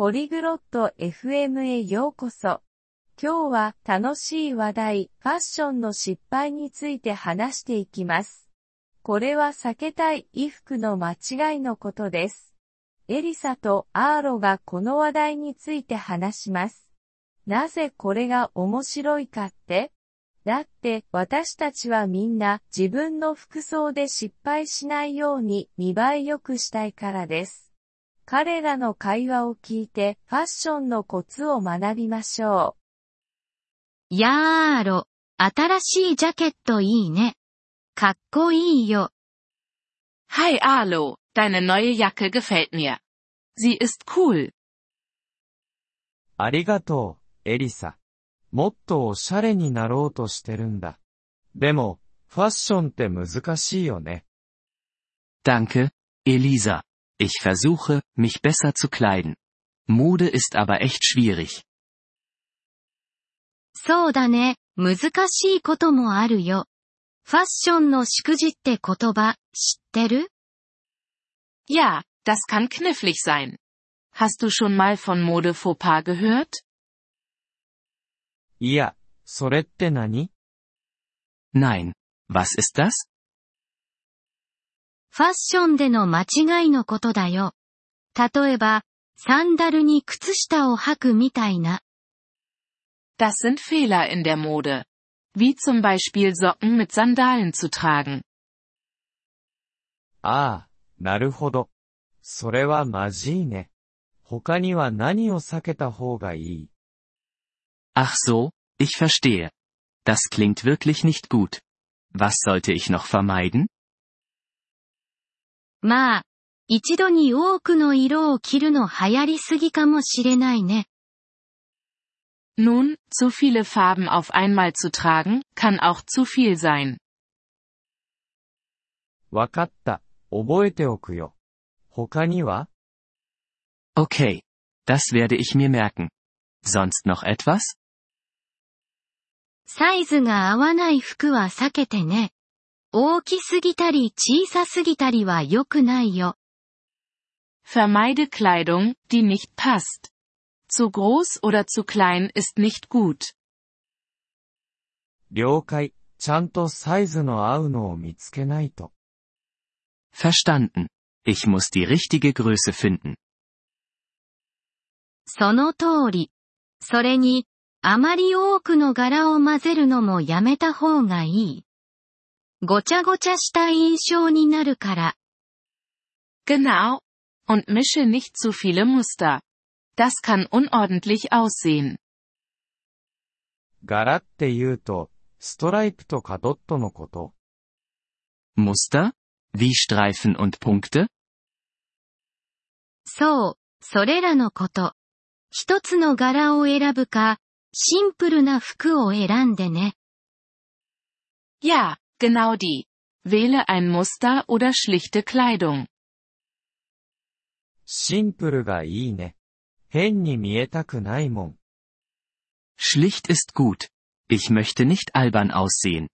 ポリグロット FM へようこそ。今日は楽しい話題、ファッションの失敗について話していきます。これは避けたい衣服の間違いのことです。エリサとアーロがこの話題について話します。なぜこれが面白いかって？だって私たちはみんな自分の服装で失敗しないように見栄え良くしたいからです。彼らの会話を聞いてファッションのコツを学びましょう。やーろ、新しいジャケットいいね。かっこいいよ。Hi Arlo, deine neue Jacke gefällt mir. Sie ist cool. ありがとう、エリサ。もっとおしゃれになろうとしてるんだ。でも、ファッションって難しいよね。Danke, Elisa. Ich versuche, mich besser zu kleiden. Mode ist aber echt schwierig. そうだね、難しいこともあるよ。ファッションの祝辞って言葉、知ってる Ja, das kann knifflig sein. Hast du schon mal von Mode faux pas gehört? いや、それって何 Nein. Was ist das? ファッションでの間違いのことだよ。例えば、サンダルに靴下を履くみたいな。Das sind Fehler in der Mode. Wie zum Beispiel Socken mit Sandalen zu tragen. ああ、なるほど。それはまじいね。他には何を避けた方がいい Ach so, ich verstehe. Das klingt wirklich nicht gut. Was sollte ich noch vermeiden? まあ、一度に多くの色を着るの流行りすぎかもしれないね。Nun, zu viele Farben auf einmal zu tragen, kann auch zu viel sein. わかった。覚えておくよ。他には Okay. Das werde ich mir merken. Sonst noch etwas? サイズが合わない服は避けてね。大きすぎたり小さすぎたりは良くないよ。Vermeide Kleidung, die nicht passt. Zu groß oder zu klein ist nicht gut. 了解。ちゃんとサイズの合うのを見つけないと。Verstanden. Ich muss die richtige Größe finden. その通り。それに、あまり多くの柄を混ぜるのもやめた方がいい。ごちゃごちゃした印象になるから。Genau. Und mische nicht zu viele Muster. Das kann unordentlich aussehen. 柄って言うと、ストライプとかドットのこと。Muster? Wie Streifen und Punkte? そう、それらのこと。一つの柄を選ぶか、シンプルな服を選んでね。Ja, Genau die. Wähle ein Muster oder schlichte Kleidung. シンプルがいいね。変に見えたくないもん。Schlicht ist gut. Ich möchte nicht albern aussehen.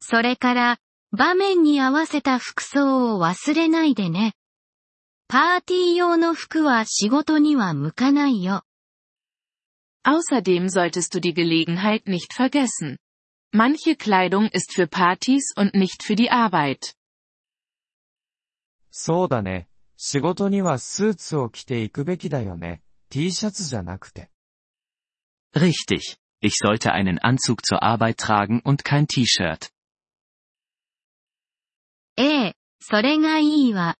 それから、場面に合わせた服装を忘れないでね。パーティー用の服は仕事には向かないよ。Außerdem solltest du die Gelegenheit nicht vergessen. Manche Kleidung ist für Partys und nicht für die Arbeit. そうだね。仕事にはスーツを着ていくべきだよね。T シャツじゃなくて。Richtig. Ich sollte einen Anzug zur Arbeit tragen und kein T-Shirt. ええ、それがいいわ。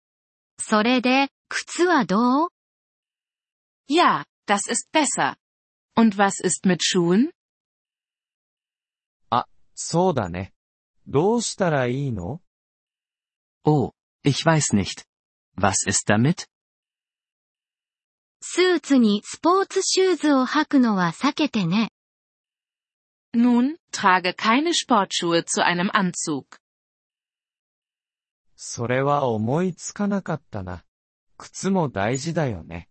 それで、靴はどう Ja, das ist besser. Und was ist mit Schuhen? そうだね。どうしたらいいの Oh, ich weiß nicht. Was ist damit? スーツにスポーツシューズを履くのは避けてね。Nun, trage keine Sportschuhe zu einem Anzug. それは思いつかなかったな。靴も大事だよね。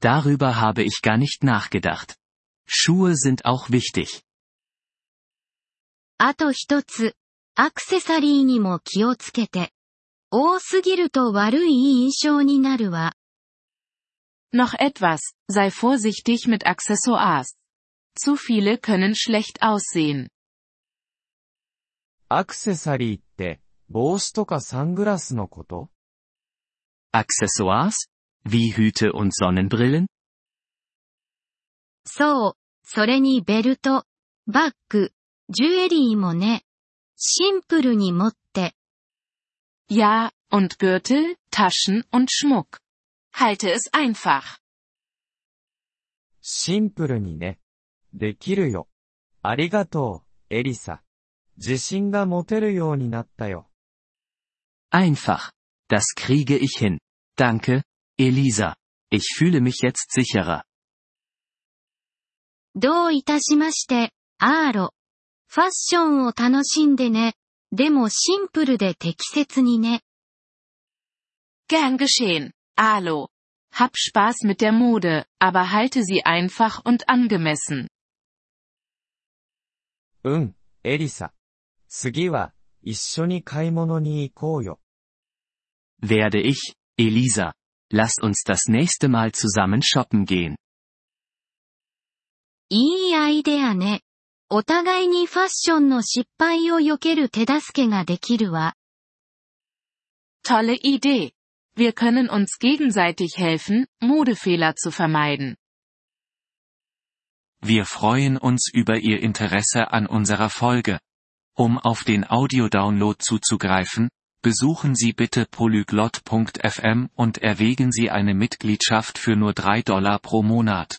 Darüber habe ich gar nicht nachgedacht. Schuhe sind auch wichtig. あと一つ、アクセサリーにも気をつけて。多すぎると悪い印象になるわ。Noch etwas, sei vorsichtig mit Accessoires. Zu viele können schlecht aussehen. アクセサリーって、帽子とかサングラスのこと Accessoires? Wie Hüte und Sonnenbrillen? そう、それにベルト、バッグ、ジュエリーもね。シンプルに持って、 Ja, und Gürtel, Taschen und Schmuck. Halte es einfach. シンプルにね。できるよ。ありがとう、エリサ。自信が持てるようになったよ。 Einfach. Das kriege ich hin. Danke, Elisa. Ich fühle mich jetzt sicherer. どういたしまして、アーロ。 ファッションを楽しんでね。でもシンプルで適切にね。 Gern geschehen, Alo. Hab Spaß mit der Mode, aber halte sie einfach und angemessen. うん、エリサ。次は、一緒に買い物に行こうよ。 Werde ich, Elisa. Lasst uns das nächste Mal zusammen shoppen gehen. いいアイデアね。 お互いにファッションの失敗を避ける手助けができるわ。 Tolle Idee. Wir können uns gegenseitig helfen, Modefehler zu vermeiden. Wir freuen uns über Ihr Interesse an unserer Folge. Um auf den Audiodownload zuzugreifen, besuchen Sie bitte polyglot.fm und erwägen Sie eine Mitgliedschaft für nur 3 Dollar pro Monat.